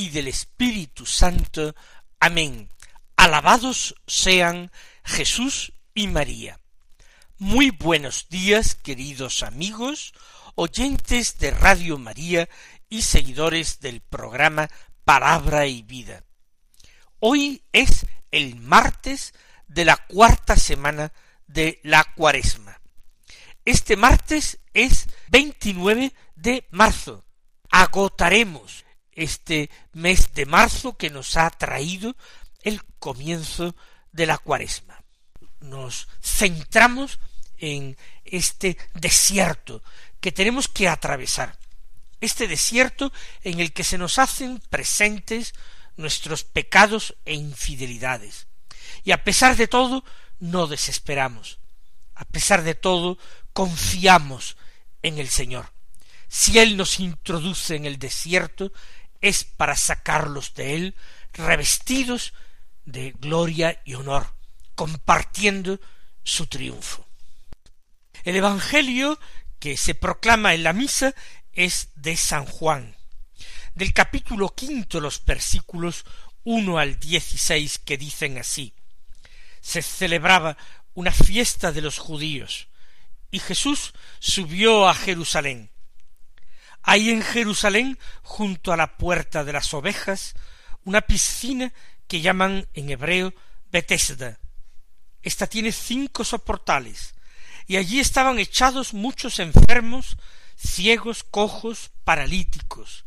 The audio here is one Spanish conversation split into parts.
y del Espíritu Santo. Amén. Alabados sean Jesús y María. Muy buenos días, queridos amigos, oyentes de Radio María y seguidores del programa Palabra y Vida. Hoy es el martes de la cuarta semana de la cuaresma. Este martes es 29 de marzo. Agotaremos este mes de marzo que nos ha traído el comienzo de la cuaresma. Nos centramos en este desierto que tenemos que atravesar, este desierto en el que se nos hacen presentes nuestros pecados e infidelidades. Y a pesar de todo, no desesperamos. A pesar de todo, confiamos en el Señor. Si Él nos introduce en el desierto, es para sacarlos de Él revestidos de gloria y honor, compartiendo su triunfo. El Evangelio que se proclama en la misa es de San Juan, del capítulo quinto los versículos uno al dieciséis que dicen así se celebraba una fiesta de los judíos y Jesús subió a Jerusalén. Hay en Jerusalén, junto a la puerta de las ovejas, una piscina que llaman en hebreo Betesda. Esta tiene cinco soportales, y allí estaban echados muchos enfermos, ciegos, cojos, paralíticos.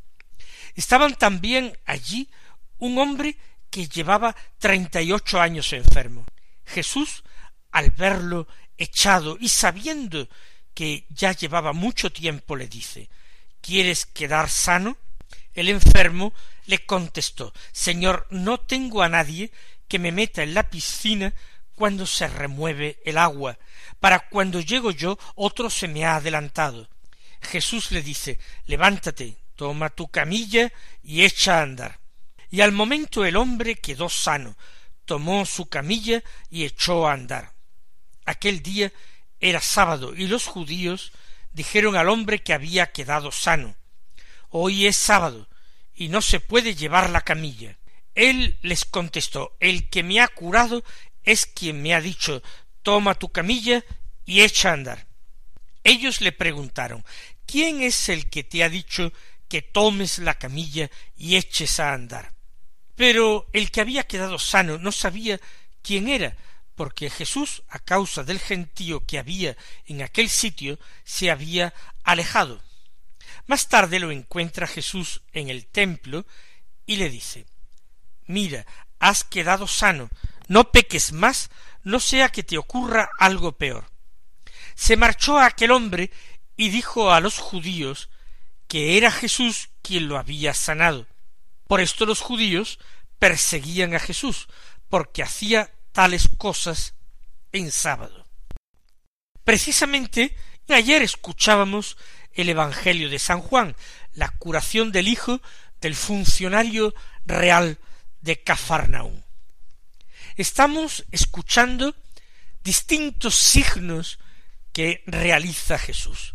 Estaban también allí un hombre que llevaba treinta y ocho años enfermo. Jesús, al verlo echado y sabiendo que ya llevaba mucho tiempo, le dice ¿Quieres quedar sano? El enfermo le contestó Señor, no tengo a nadie que me meta en la piscina cuando se remueve el agua. Para cuando llego yo, otro se me ha adelantado. Jesús le dice Levántate, toma tu camilla y echa a andar. Y al momento el hombre quedó sano, tomó su camilla y echó a andar. Aquel día era sábado y los judíos dijeron al hombre que había quedado sano Hoy es sábado y no se puede llevar la camilla. Él les contestó El que me ha curado es quien me ha dicho Toma tu camilla y echa a andar. Ellos le preguntaron ¿Quién es el que te ha dicho que tomes la camilla y eches a andar? Pero el que había quedado sano no sabía quién era, porque Jesús, a causa del gentío que había en aquel sitio, se había alejado. Más tarde lo encuentra Jesús en el templo y le dice Mira, has quedado sano, no peques más, no sea que te ocurra algo peor. Se marchó aquel hombre y dijo a los judíos que era Jesús quien lo había sanado. Por esto los judíos perseguían a Jesús, porque hacía tales cosas en sábado. Precisamente ayer escuchábamos el Evangelio de San Juan, la curación del hijo del funcionario real de Cafarnaúm. Estamos escuchando distintos signos que realiza Jesús.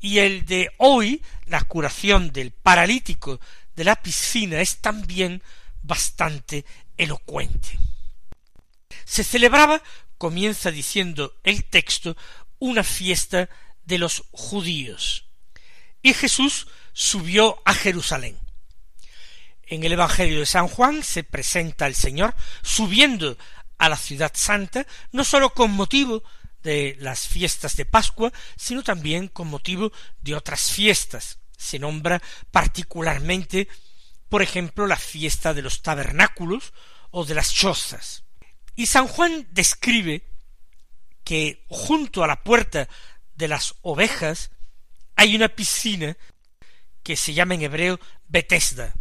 Y el de hoy, la curación del paralítico de la piscina, es también bastante elocuente. Se celebraba, comienza diciendo el texto, una fiesta de los judíos. Y Jesús subió a Jerusalén. En el Evangelio de San Juan se presenta el Señor subiendo a la ciudad santa, no sólo con motivo de las fiestas de Pascua, sino también con motivo de otras fiestas. Se nombra particularmente, por ejemplo, la fiesta de los tabernáculos o de las chozas. Y San Juan describe que junto a la puerta de las ovejas hay una piscina que se llama en hebreo Betesda.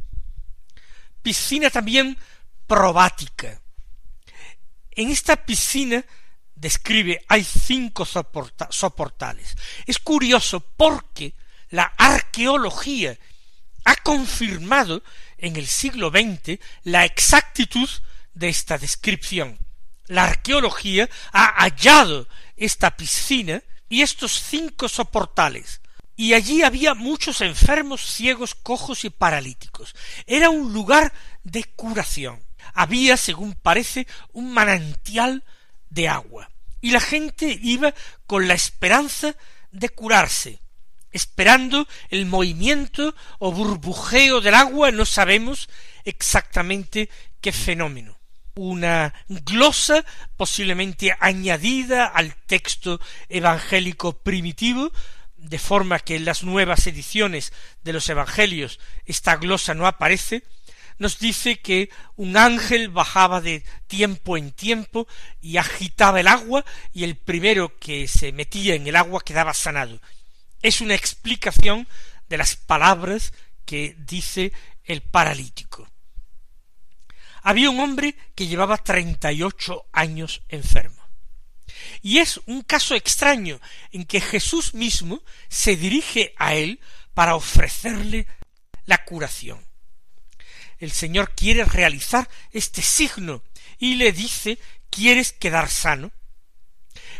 piscina también probática. En esta piscina describe hay cinco soportales. Es curioso porque la arqueología ha confirmado en el siglo XX la exactitud de esta descripción. La arqueología ha hallado esta piscina y estos cinco soportales, y allí había muchos enfermos, ciegos, cojos y paralíticos. Era un lugar de curación. Había, según parece, un manantial de agua, y la gente iba con la esperanza de curarse, esperando el movimiento o burbujeo del agua, no sabemos exactamente qué fenómeno. Una glosa posiblemente añadida al texto evangélico primitivo, de forma que en las nuevas ediciones de los evangelios esta glosa no aparece, nos dice que un ángel bajaba de tiempo en tiempo y agitaba el agua y el primero que se metía en el agua quedaba sanado. Es una explicación de las palabras que dice el paralítico. Había un hombre que llevaba treinta y ocho años enfermo. Y es un caso extraño en que Jesús mismo se dirige a él para ofrecerle la curación el Señor quiere realizar este signo y le dice ¿Quieres quedar sano?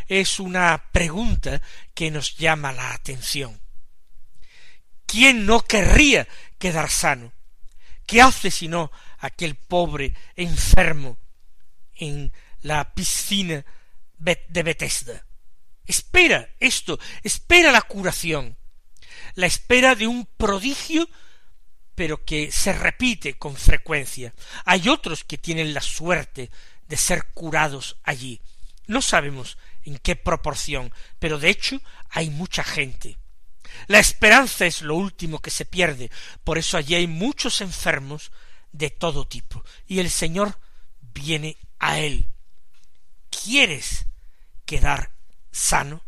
Es una pregunta que nos llama la atención. ¿Quién no querría quedar sano? ¿Qué hace si no aquel pobre enfermo en la piscina de Bethesda? Espera esto, espera la curación, la espera de un prodigio pero que se repite con frecuencia. Hay otros que tienen la suerte de ser curados allí. No sabemos en qué proporción, pero de hecho hay mucha gente. La esperanza es lo último que se pierde, por eso allí hay muchos enfermos de todo tipo, y el Señor viene a él. ¿Quieres quedar sano?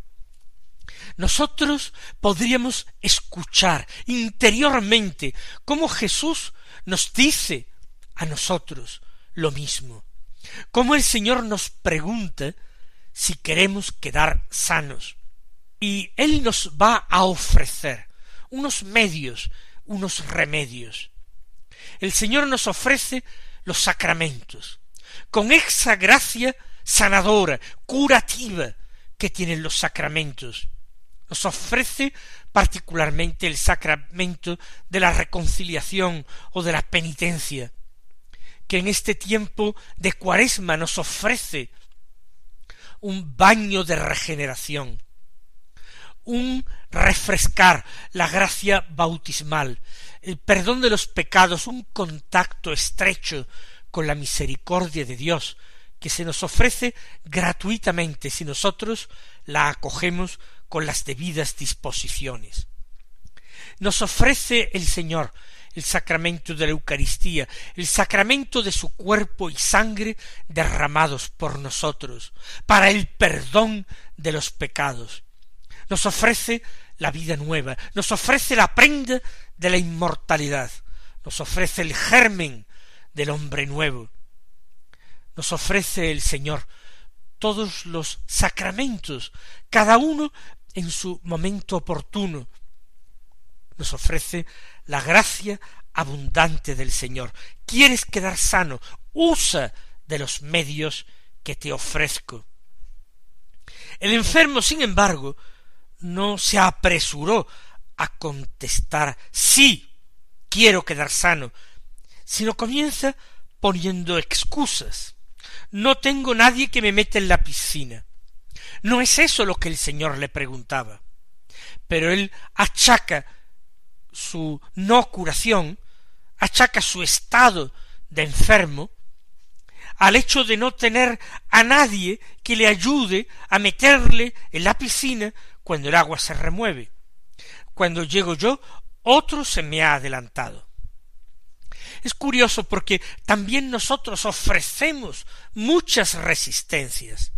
nosotros podríamos escuchar interiormente cómo Jesús nos dice a nosotros lo mismo, cómo el Señor nos pregunta si queremos quedar sanos, y Él nos va a ofrecer unos medios, unos remedios. El Señor nos ofrece los sacramentos, con esa gracia sanadora, curativa que tienen los sacramentos, nos ofrece particularmente el sacramento de la reconciliación o de la penitencia, que en este tiempo de cuaresma nos ofrece un baño de regeneración, un refrescar la gracia bautismal, el perdón de los pecados, un contacto estrecho con la misericordia de Dios, que se nos ofrece gratuitamente si nosotros la acogemos con las debidas disposiciones. Nos ofrece el Señor el sacramento de la Eucaristía, el sacramento de su cuerpo y sangre derramados por nosotros, para el perdón de los pecados. Nos ofrece la vida nueva, nos ofrece la prenda de la inmortalidad, nos ofrece el germen del hombre nuevo, nos ofrece el Señor todos los sacramentos, cada uno en su momento oportuno. Nos ofrece la gracia abundante del Señor. ¿Quieres quedar sano? Usa de los medios que te ofrezco. El enfermo, sin embargo, no se apresuró a contestar sí, quiero quedar sano, sino comienza poniendo excusas. No tengo nadie que me meta en la piscina. No es eso lo que el Señor le preguntaba. Pero él achaca su no curación, achaca su estado de enfermo, al hecho de no tener a nadie que le ayude a meterle en la piscina cuando el agua se remueve. Cuando llego yo, otro se me ha adelantado. Es curioso porque también nosotros ofrecemos muchas resistencias.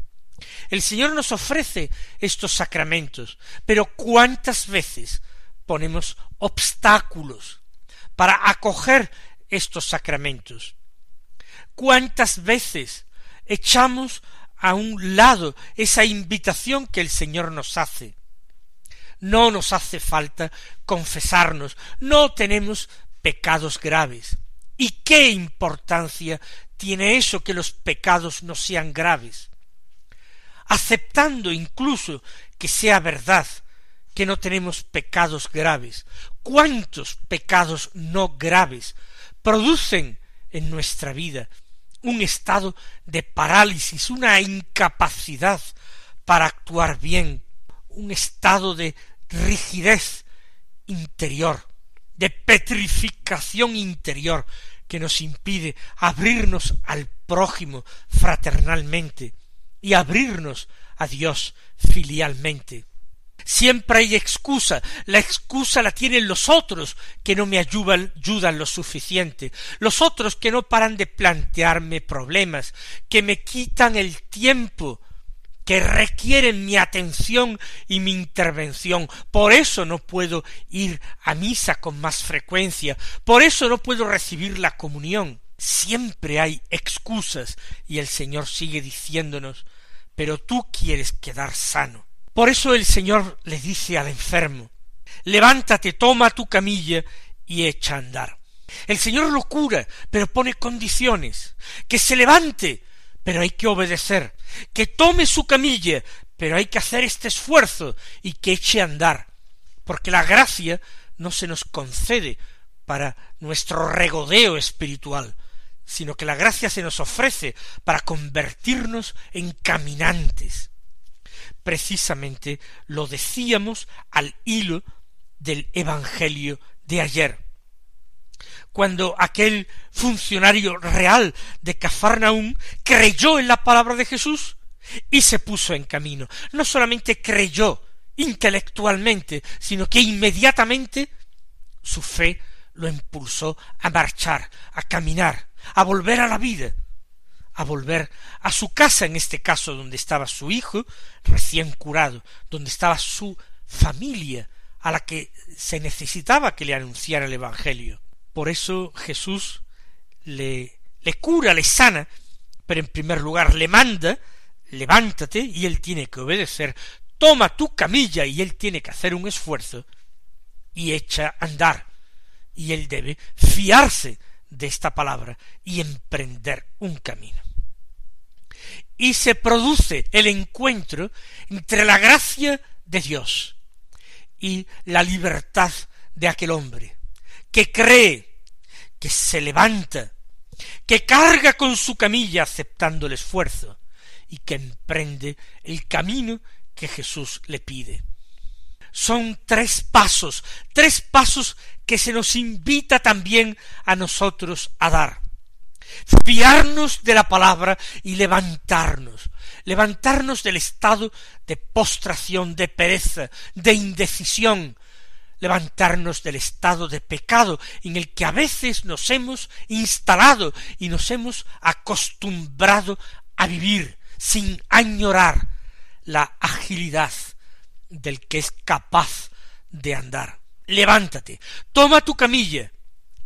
El Señor nos ofrece estos sacramentos, pero ¿cuántas veces ponemos obstáculos para acoger estos sacramentos. ¿Cuántas veces echamos a un lado esa invitación que el Señor nos hace? No nos hace falta confesarnos, no tenemos pecados graves. ¿Y qué importancia tiene eso que los pecados no sean graves? Aceptando incluso que sea verdad que no tenemos pecados graves, ¿cuántos pecados no graves producen en nuestra vida un estado de parálisis, una incapacidad para actuar bien, un estado de rigidez interior, de petrificación interior que nos impide abrirnos al prójimo fraternalmente y abrirnos a Dios filialmente. Siempre hay excusa. La excusa la tienen los otros que no me ayudan, ayudan lo suficiente. Los otros que no paran de plantearme problemas, que me quitan el tiempo que requieren mi atención y mi intervención. Por eso no puedo ir a misa con más frecuencia, por eso no puedo recibir la comunión. Siempre hay excusas y el Señor sigue diciéndonos, pero tú quieres quedar sano. Por eso el Señor le dice al enfermo, levántate, toma tu camilla y echa a andar. El Señor lo cura, pero pone condiciones, que se levante, pero hay que obedecer, que tome su camilla, pero hay que hacer este esfuerzo y que eche a andar, porque la gracia no se nos concede para nuestro regodeo espiritual, sino que la gracia se nos ofrece para convertirnos en caminantes. Precisamente lo decíamos al hilo del Evangelio de ayer cuando aquel funcionario real de Cafarnaum creyó en la palabra de Jesús y se puso en camino. No solamente creyó intelectualmente, sino que inmediatamente su fe lo impulsó a marchar, a caminar, a volver a la vida, a volver a su casa, en este caso donde estaba su hijo recién curado, donde estaba su familia, a la que se necesitaba que le anunciara el Evangelio. Por eso Jesús le, le cura, le sana, pero en primer lugar le manda, levántate, y él tiene que obedecer, toma tu camilla, y él tiene que hacer un esfuerzo, y echa a andar, y él debe fiarse de esta palabra y emprender un camino. Y se produce el encuentro entre la gracia de Dios y la libertad de aquel hombre, que cree, que se levanta, que carga con su camilla aceptando el esfuerzo y que emprende el camino que Jesús le pide. Son tres pasos, tres pasos que se nos invita también a nosotros a dar. Fiarnos de la palabra y levantarnos, levantarnos del estado de postración, de pereza, de indecisión, levantarnos del estado de pecado en el que a veces nos hemos instalado y nos hemos acostumbrado a vivir sin añorar la agilidad del que es capaz de andar. Levántate, toma tu camilla,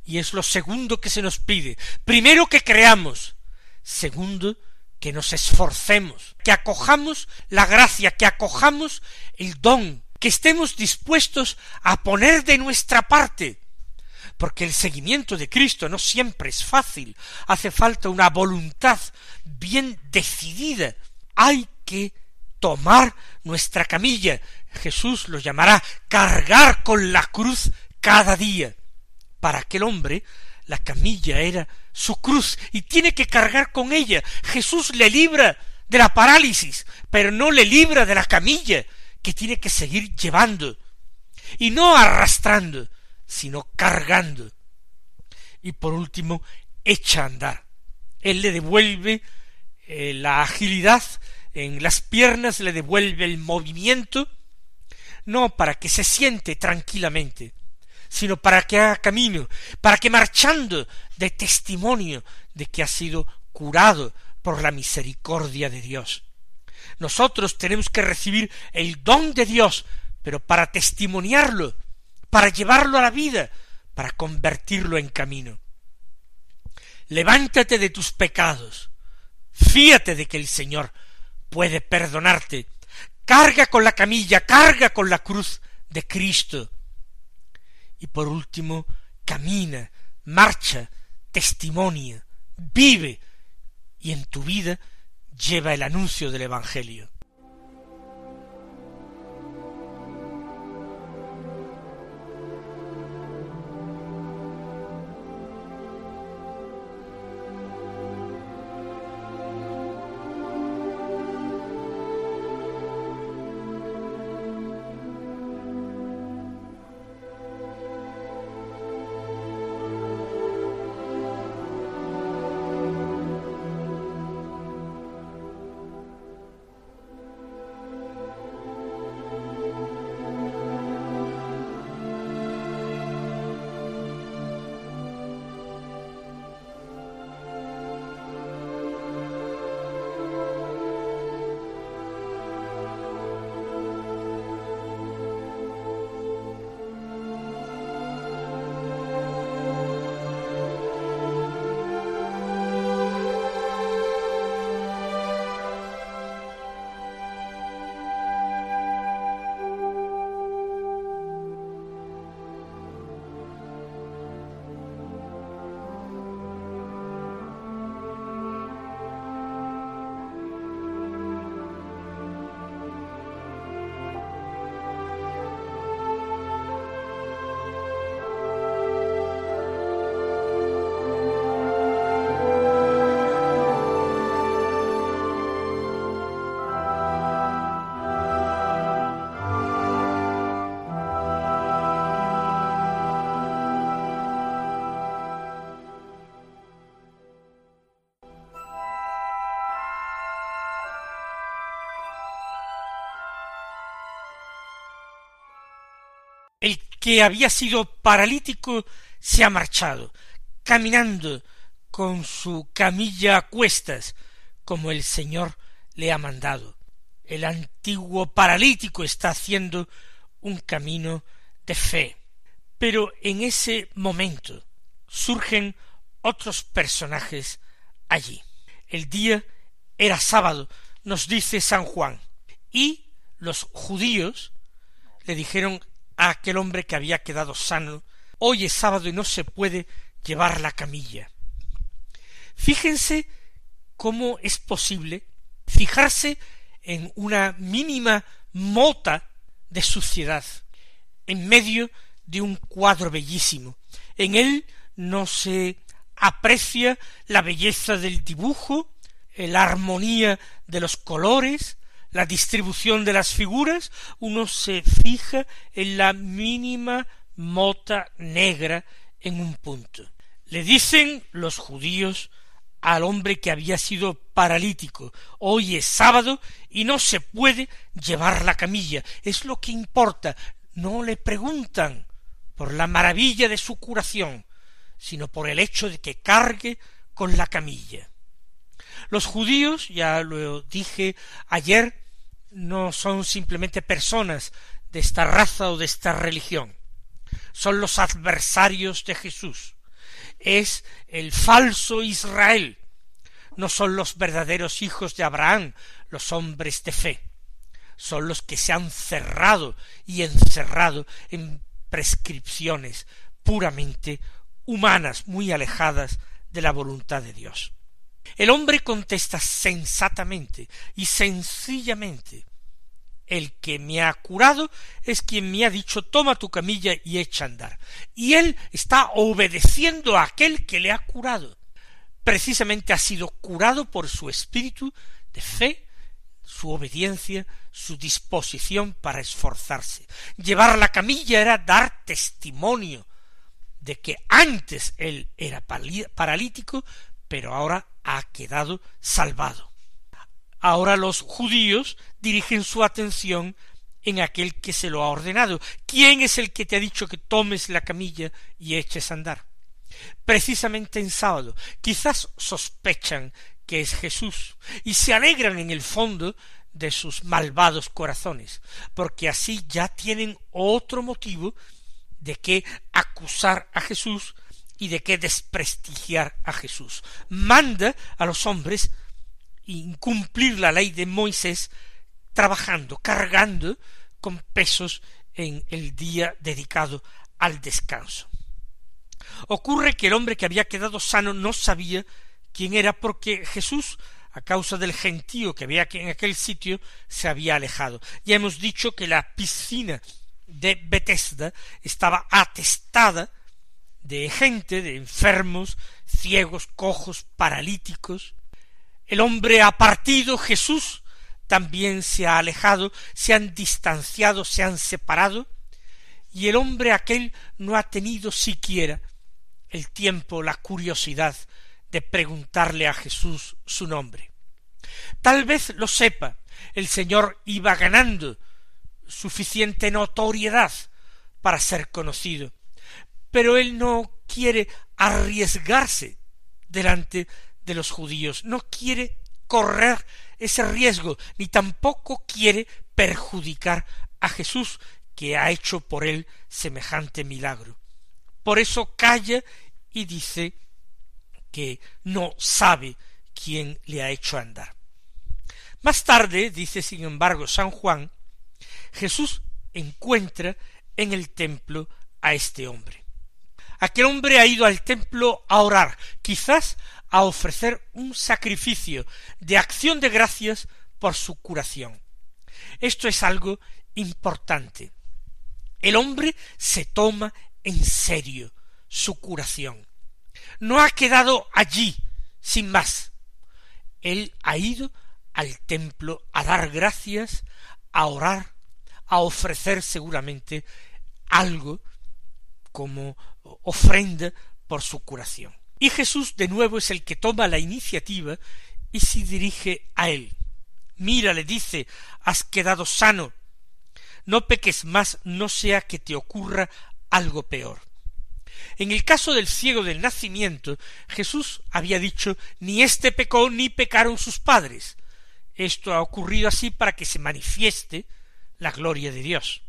y es lo segundo que se nos pide. Primero que creamos, segundo que nos esforcemos, que acojamos la gracia, que acojamos el don que estemos dispuestos a poner de nuestra parte, porque el seguimiento de Cristo no siempre es fácil, hace falta una voluntad bien decidida, hay que tomar nuestra camilla, Jesús lo llamará cargar con la cruz cada día. Para aquel hombre la camilla era su cruz y tiene que cargar con ella. Jesús le libra de la parálisis, pero no le libra de la camilla, que tiene que seguir llevando, y no arrastrando, sino cargando. Y por último, echa a andar. Él le devuelve eh, la agilidad en las piernas, le devuelve el movimiento, no para que se siente tranquilamente, sino para que haga camino, para que marchando de testimonio de que ha sido curado por la misericordia de Dios. Nosotros tenemos que recibir el don de Dios, pero para testimoniarlo, para llevarlo a la vida, para convertirlo en camino. levántate de tus pecados, fíate de que el Señor puede perdonarte, carga con la camilla, carga con la cruz de Cristo. Y por último, camina, marcha, testimonia, vive, y en tu vida lleva el anuncio del Evangelio. Que había sido paralítico se ha marchado, caminando con su camilla a cuestas, como el Señor le ha mandado. El antiguo paralítico está haciendo un camino de fe. Pero en ese momento surgen otros personajes allí. El día era sábado, nos dice San Juan, y los judíos le dijeron a aquel hombre que había quedado sano, hoy es sábado y no se puede llevar la camilla. Fíjense cómo es posible fijarse en una mínima mota de suciedad, en medio de un cuadro bellísimo. En él no se aprecia la belleza del dibujo, la armonía de los colores, la distribución de las figuras, uno se fija en la mínima mota negra en un punto. Le dicen los judíos al hombre que había sido paralítico, hoy es sábado y no se puede llevar la camilla, es lo que importa, no le preguntan por la maravilla de su curación, sino por el hecho de que cargue con la camilla. Los judíos, ya lo dije ayer, no son simplemente personas de esta raza o de esta religión, son los adversarios de Jesús, es el falso Israel, no son los verdaderos hijos de Abraham, los hombres de fe, son los que se han cerrado y encerrado en prescripciones puramente humanas, muy alejadas de la voluntad de Dios. El hombre contesta sensatamente y sencillamente el que me ha curado es quien me ha dicho toma tu camilla y echa a andar. Y él está obedeciendo a aquel que le ha curado. Precisamente ha sido curado por su espíritu de fe, su obediencia, su disposición para esforzarse. Llevar la camilla era dar testimonio de que antes él era paralítico, pero ahora ha quedado salvado. Ahora los judíos dirigen su atención en aquel que se lo ha ordenado. ¿Quién es el que te ha dicho que tomes la camilla y eches a andar? Precisamente en sábado. Quizás sospechan que es Jesús y se alegran en el fondo de sus malvados corazones, porque así ya tienen otro motivo de que acusar a Jesús y de qué desprestigiar a Jesús. Manda a los hombres incumplir la ley de Moisés trabajando, cargando con pesos en el día dedicado al descanso. Ocurre que el hombre que había quedado sano no sabía quién era porque Jesús, a causa del gentío que había en aquel sitio, se había alejado. Ya hemos dicho que la piscina de Bethesda estaba atestada de gente, de enfermos, ciegos, cojos, paralíticos. El hombre ha partido, Jesús también se ha alejado, se han distanciado, se han separado, y el hombre aquel no ha tenido siquiera el tiempo, la curiosidad de preguntarle a Jesús su nombre. Tal vez lo sepa, el Señor iba ganando suficiente notoriedad para ser conocido, pero él no quiere arriesgarse delante de los judíos, no quiere correr ese riesgo, ni tampoco quiere perjudicar a Jesús, que ha hecho por él semejante milagro. Por eso calla y dice que no sabe quién le ha hecho andar. Más tarde, dice sin embargo San Juan, Jesús encuentra en el templo a este hombre. Aquel hombre ha ido al templo a orar, quizás a ofrecer un sacrificio de acción de gracias por su curación. Esto es algo importante. El hombre se toma en serio su curación. No ha quedado allí sin más. Él ha ido al templo a dar gracias, a orar, a ofrecer seguramente algo como ofrenda por su curación. Y Jesús de nuevo es el que toma la iniciativa y se dirige a él. Mira, le dice, has quedado sano. No peques más, no sea que te ocurra algo peor. En el caso del ciego del nacimiento, Jesús había dicho ni éste pecó ni pecaron sus padres. Esto ha ocurrido así para que se manifieste la gloria de Dios.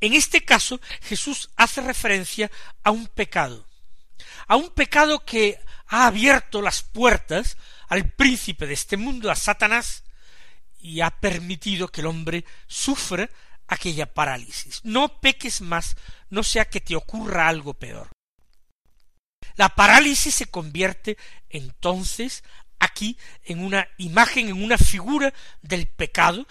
En este caso, Jesús hace referencia a un pecado, a un pecado que ha abierto las puertas al príncipe de este mundo, a Satanás, y ha permitido que el hombre sufra aquella parálisis. No peques más, no sea que te ocurra algo peor. La parálisis se convierte entonces aquí en una imagen, en una figura del pecado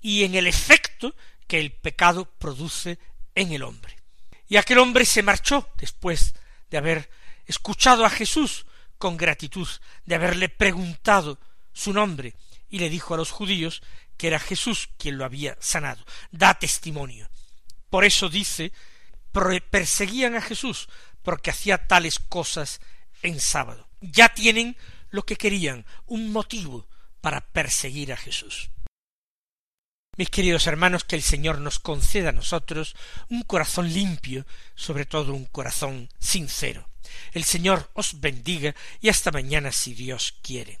y en el efecto que el pecado produce en el hombre. Y aquel hombre se marchó después de haber escuchado a Jesús con gratitud, de haberle preguntado su nombre, y le dijo a los judíos que era Jesús quien lo había sanado. Da testimonio. Por eso dice, perseguían a Jesús porque hacía tales cosas en sábado. Ya tienen lo que querían, un motivo para perseguir a Jesús. Mis queridos hermanos, que el Señor nos conceda a nosotros un corazón limpio, sobre todo un corazón sincero. El Señor os bendiga y hasta mañana si Dios quiere.